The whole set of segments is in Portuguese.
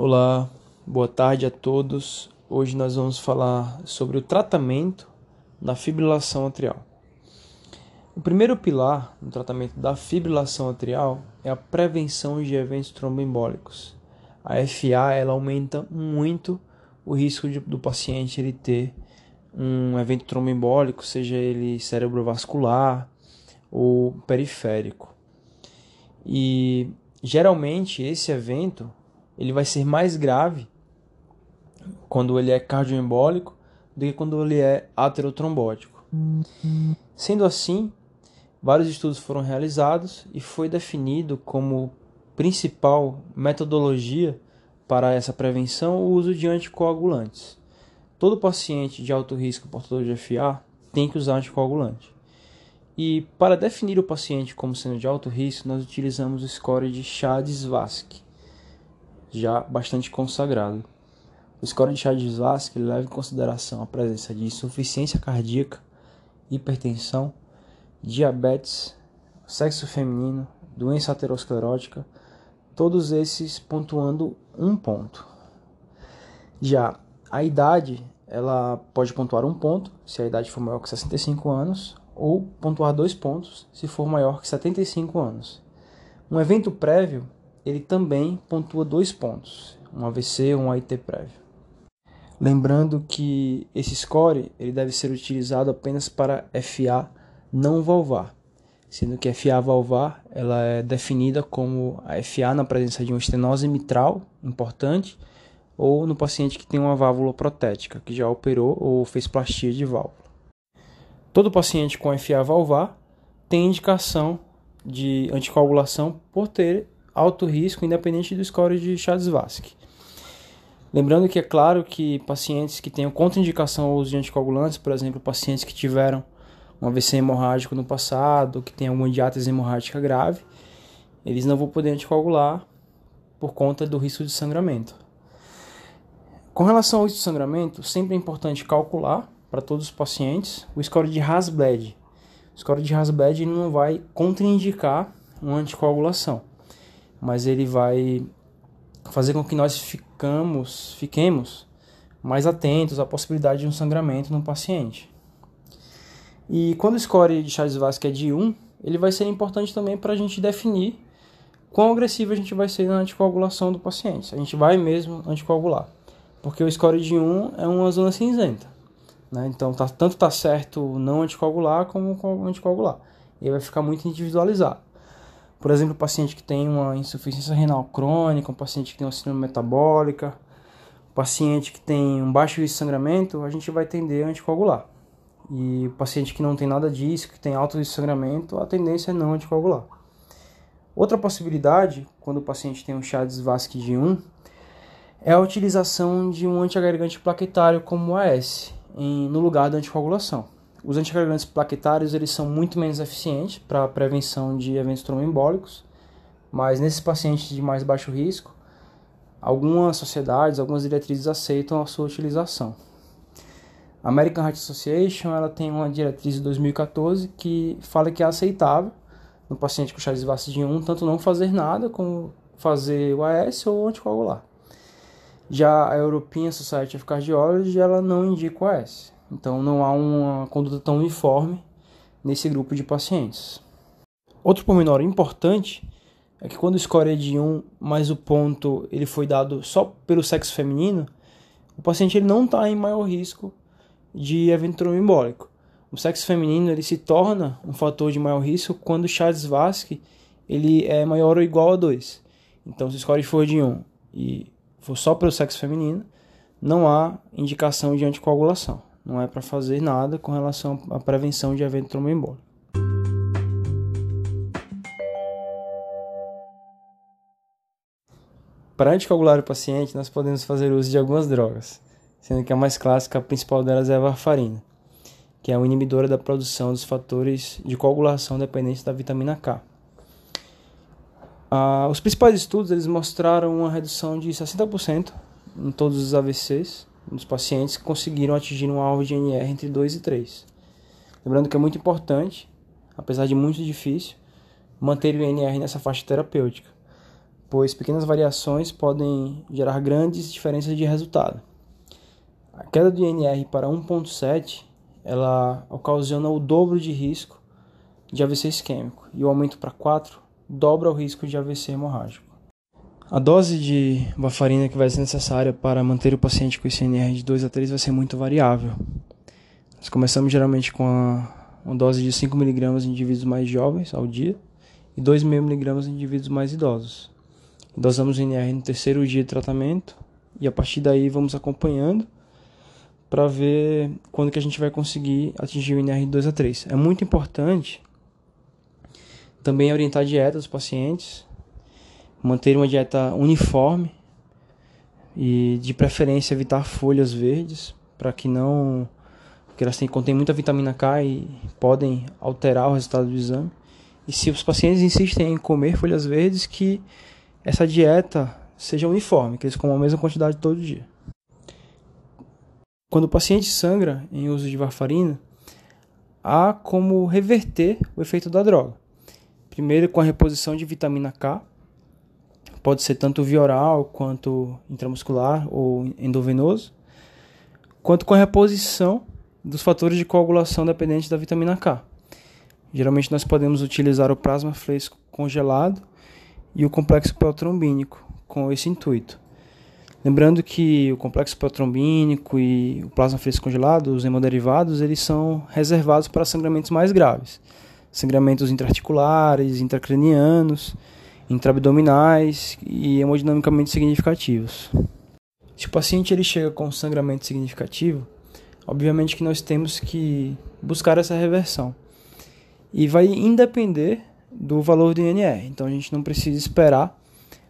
Olá, boa tarde a todos. Hoje nós vamos falar sobre o tratamento da fibrilação atrial. O primeiro pilar no tratamento da fibrilação atrial é a prevenção de eventos tromboembólicos. A FA ela aumenta muito o risco de, do paciente ele ter um evento tromboembólico, seja ele cerebrovascular ou periférico. E geralmente esse evento ele vai ser mais grave quando ele é cardioembólico do que quando ele é aterotrombótico. Sendo assim, vários estudos foram realizados e foi definido como principal metodologia para essa prevenção o uso de anticoagulantes. Todo paciente de alto risco portador de FA tem que usar anticoagulante. E para definir o paciente como sendo de alto risco, nós utilizamos o score de Chades-Vasque já bastante consagrado. O score de Chades-Vasque leva em consideração a presença de insuficiência cardíaca, hipertensão, diabetes, sexo feminino, doença aterosclerótica, todos esses pontuando um ponto. Já a idade, ela pode pontuar um ponto se a idade for maior que 65 anos, ou pontuar dois pontos se for maior que 75 anos. Um evento prévio ele também pontua dois pontos, um AVC ou um AIT prévio. Lembrando que esse score ele deve ser utilizado apenas para FA não valvar, sendo que FA valvar ela é definida como a FA na presença de uma estenose mitral importante ou no paciente que tem uma válvula protética, que já operou ou fez plastia de válvula. Todo paciente com FA valvar tem indicação de anticoagulação por ter alto risco, independente do score de Chades-Vasque. Lembrando que é claro que pacientes que tenham contraindicação ao uso de anticoagulantes, por exemplo, pacientes que tiveram um AVC hemorrágico no passado, que tem alguma diátese hemorrágica grave, eles não vão poder anticoagular por conta do risco de sangramento. Com relação ao risco de sangramento, sempre é importante calcular para todos os pacientes o score de Hasbled. O score de Hasbled não vai contraindicar uma anticoagulação mas ele vai fazer com que nós ficamos, fiquemos mais atentos à possibilidade de um sangramento no paciente. E quando o score de Chades-Vasque é de 1, ele vai ser importante também para a gente definir quão agressivo a gente vai ser na anticoagulação do paciente. A gente vai mesmo anticoagular. Porque o score de 1 é uma zona cinzenta. Né? Então, tá, tanto está certo não anticoagular como anticoagular. E vai ficar muito individualizado. Por exemplo, um paciente que tem uma insuficiência renal crônica, um paciente que tem uma síndrome metabólica, um paciente que tem um baixo risco de sangramento, a gente vai tender a anticoagular. E o paciente que não tem nada disso, que tem alto risco de sangramento, a tendência é não anticoagular. Outra possibilidade, quando o paciente tem um Chades Vasque de 1, é a utilização de um antiagregante plaquetário como o AS, em, no lugar da anticoagulação. Os anticoagulantes plaquetários eles são muito menos eficientes para a prevenção de eventos tromboembólicos, mas nesses pacientes de mais baixo risco, algumas sociedades, algumas diretrizes aceitam a sua utilização. A American Heart Association ela tem uma diretriz de 2014 que fala que é aceitável no paciente com Charles de 1 tanto não fazer nada como fazer o AS ou anticoagular. Já a European Society of Cardiology ela não indica o AS. Então não há uma conduta tão uniforme nesse grupo de pacientes. Outro pormenor importante é que quando o score é de 1, mas o ponto ele foi dado só pelo sexo feminino, o paciente ele não está em maior risco de evento tromboembólico. O sexo feminino ele se torna um fator de maior risco quando o Chades-Vasque ele é maior ou igual a 2. Então, se o score for de 1 e for só pelo sexo feminino, não há indicação de anticoagulação não é para fazer nada com relação à prevenção de evento tromboembólico. Para anticoagular o paciente, nós podemos fazer uso de algumas drogas, sendo que a mais clássica, a principal delas é a varfarina, que é uma inibidora da produção dos fatores de coagulação dependentes da vitamina K. Ah, os principais estudos eles mostraram uma redução de 60% em todos os AVCs dos pacientes que conseguiram atingir um alvo de NR entre 2 e 3. Lembrando que é muito importante, apesar de muito difícil, manter o INR nessa faixa terapêutica, pois pequenas variações podem gerar grandes diferenças de resultado. A queda do INR para 1.7 ela ocasiona o dobro de risco de AVC isquêmico e o aumento para 4 dobra o risco de AVC hemorrágico. A dose de varfarina que vai ser necessária para manter o paciente com ICNR de 2 a 3 vai ser muito variável. Nós começamos geralmente com a, uma dose de 5mg em indivíduos mais jovens ao dia e 2,5mg em indivíduos mais idosos. Dosamos o INR no terceiro dia de tratamento e a partir daí vamos acompanhando para ver quando que a gente vai conseguir atingir o INR de 2 a 3. É muito importante também orientar a dieta dos pacientes, manter uma dieta uniforme e de preferência evitar folhas verdes para que não porque elas têm, contêm muita vitamina K e podem alterar o resultado do exame. E se os pacientes insistem em comer folhas verdes, que essa dieta seja uniforme, que eles comam a mesma quantidade todo dia. Quando o paciente sangra em uso de varfarina, há como reverter o efeito da droga. Primeiro, com a reposição de vitamina K, pode ser tanto via oral quanto intramuscular ou endovenoso, quanto com a reposição dos fatores de coagulação dependentes da vitamina K. Geralmente nós podemos utilizar o plasma fresco congelado e o complexo protrombínico com esse intuito. Lembrando que o complexo protrombínico e o plasma fresco congelado, os hemoderivados, eles são reservados para sangramentos mais graves sangramentos intraarticulares, intracranianos, intraabdominais e hemodinamicamente significativos. Se o paciente ele chega com sangramento significativo, obviamente que nós temos que buscar essa reversão. E vai independer do valor do INR. Então a gente não precisa esperar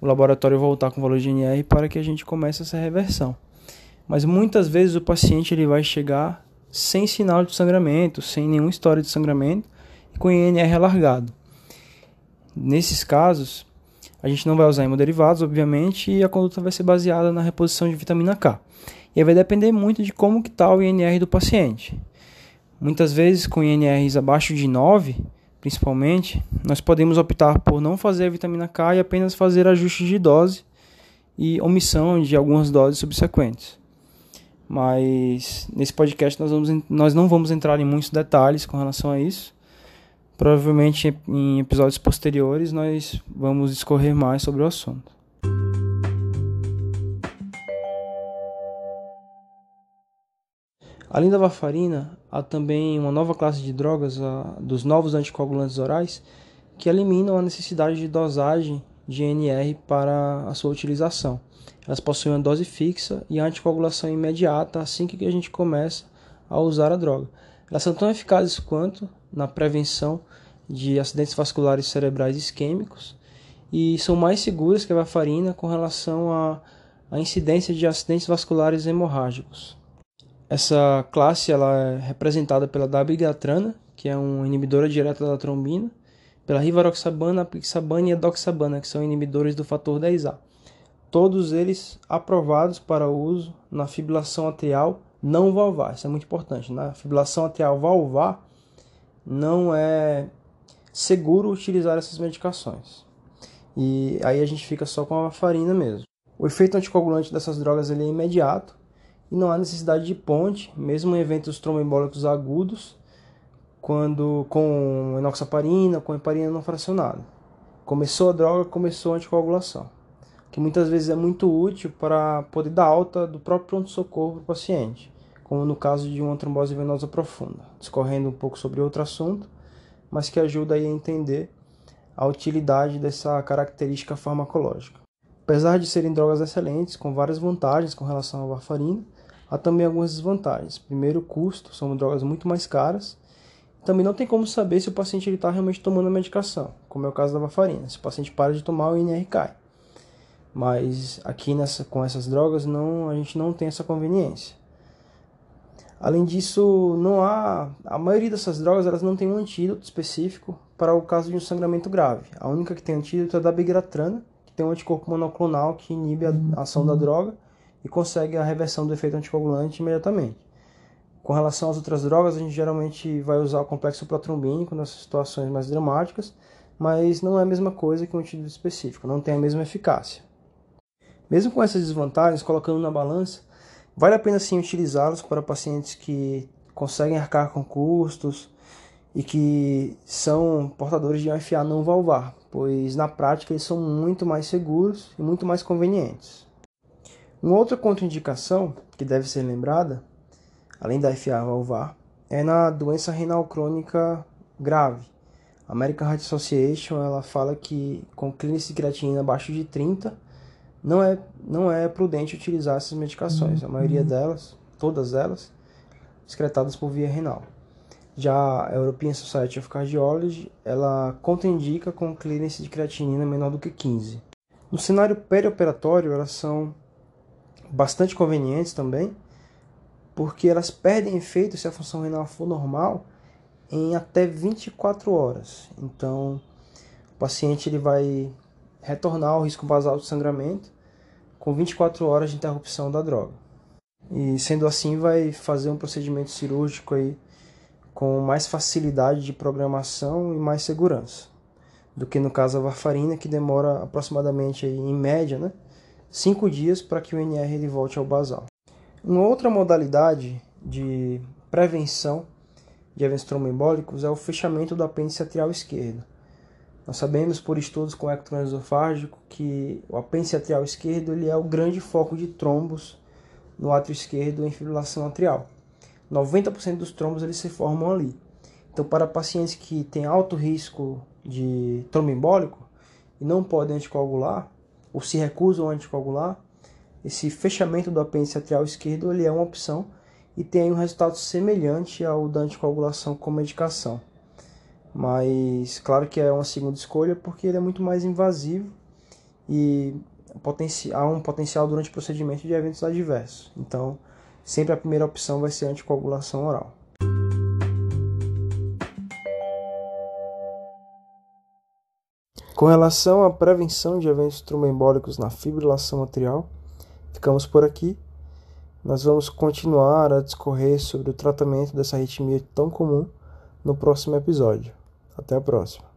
o laboratório voltar com o valor de INR para que a gente comece essa reversão. Mas muitas vezes o paciente ele vai chegar sem sinal de sangramento, sem nenhuma história de sangramento, com INR alargado. Nesses casos, a gente não vai usar hemoderivados, obviamente, e a conduta vai ser baseada na reposição de vitamina K. E aí vai depender muito de como que está o INR do paciente. Muitas vezes, com INRs abaixo de 9, principalmente, nós podemos optar por não fazer a vitamina K e apenas fazer ajustes de dose e omissão de algumas doses subsequentes. Mas nesse podcast nós, vamos, nós não vamos entrar em muitos detalhes com relação a isso, Provavelmente em episódios posteriores nós vamos discorrer mais sobre o assunto. Além da varfarina, há também uma nova classe de drogas, a, dos novos anticoagulantes orais, que eliminam a necessidade de dosagem de NR para a sua utilização. Elas possuem uma dose fixa e a anticoagulação imediata assim que a gente começa a usar a droga. Elas são tão eficazes quanto na prevenção de acidentes vasculares cerebrais isquêmicos e são mais seguras que a varfarina com relação à, à incidência de acidentes vasculares hemorrágicos. Essa classe ela é representada pela dabigatrana, que é uma inibidora direta da trombina, pela rivaroxabana, apixabana e edoxabana, que são inibidores do fator 10A. Todos eles aprovados para uso na fibrilação atrial não valvar. Isso é muito importante. Na fibrilação atrial valvar não é seguro utilizar essas medicações. E aí a gente fica só com a farina mesmo. O efeito anticoagulante dessas drogas ele é imediato e não há necessidade de ponte, mesmo em eventos tromboembólicos agudos, quando com enoxaparina, com heparina não fracionada. Começou a droga, começou a anticoagulação, que muitas vezes é muito útil para poder dar alta do próprio pronto-socorro para o paciente, como no caso de uma trombose venosa profunda. Discorrendo um pouco sobre outro assunto, mas que ajuda a entender a utilidade dessa característica farmacológica. Apesar de serem drogas excelentes, com várias vantagens com relação à varfarina, há também algumas desvantagens. Primeiro, custo, são drogas muito mais caras. Também não tem como saber se o paciente está realmente tomando a medicação, como é o caso da varfarina. Se o paciente para de tomar, o INR cai. Mas aqui nessa, com essas drogas não, a gente não tem essa conveniência. Além disso, não há a maioria dessas drogas elas não tem um antídoto específico para o caso de um sangramento grave. A única que tem antídoto é da bigratrana, que tem um anticorpo monoclonal que inibe a ação da droga e consegue a reversão do efeito anticoagulante imediatamente. Com relação às outras drogas, a gente geralmente vai usar o complexo protrombínico nessas situações mais dramáticas, mas não é a mesma coisa que um antídoto específico, não tem a mesma eficácia. Mesmo com essas desvantagens, colocando na balança, vale a pena sim utilizá-los para pacientes que conseguem arcar com custos e que são portadores de um FA não valvar, pois na prática eles são muito mais seguros e muito mais convenientes. Uma outra contraindicação que deve ser lembrada além da FA valvar, é na doença renal crônica grave. A American Heart Association ela fala que com clínicas de creatinina abaixo de 30 não é, não é prudente utilizar essas medicações. A maioria uhum. delas, todas elas, excretadas por via renal. Já a European Society of Cardiology, ela contraindica com clínicas de creatinina menor do que 15. No cenário perioperatório, elas são bastante convenientes também, porque elas perdem efeito se a função renal for normal em até 24 horas. Então, o paciente ele vai retornar ao risco basal de sangramento com 24 horas de interrupção da droga. E sendo assim, vai fazer um procedimento cirúrgico aí com mais facilidade de programação e mais segurança do que no caso da varfarina, que demora aproximadamente aí, em média, né, 5 dias para que o NR ele volte ao basal. Uma outra modalidade de prevenção de eventos tromboembólicos é o fechamento do apêndice atrial esquerdo. Nós sabemos por estudos com ectoesofágico que o apêndice atrial esquerdo ele é o grande foco de trombos no átrio esquerdo em fibrilação atrial. 90% dos trombos eles se formam ali. Então, para pacientes que têm alto risco de tromboembólico e não podem anticoagular, ou se recusam a anticoagular, esse fechamento do apêndice atrial esquerdo ele é uma opção e tem um resultado semelhante ao da anticoagulação com medicação. Mas claro que é uma segunda escolha porque ele é muito mais invasivo e há um potencial durante o procedimento de eventos adversos. Então, sempre a primeira opção vai ser a anticoagulação oral. Com relação à prevenção de eventos tromboembólicos na fibrilação atrial, ficamos por aqui. Nós vamos continuar a discorrer sobre o tratamento dessa arritmia tão comum no próximo episódio. Até a próxima.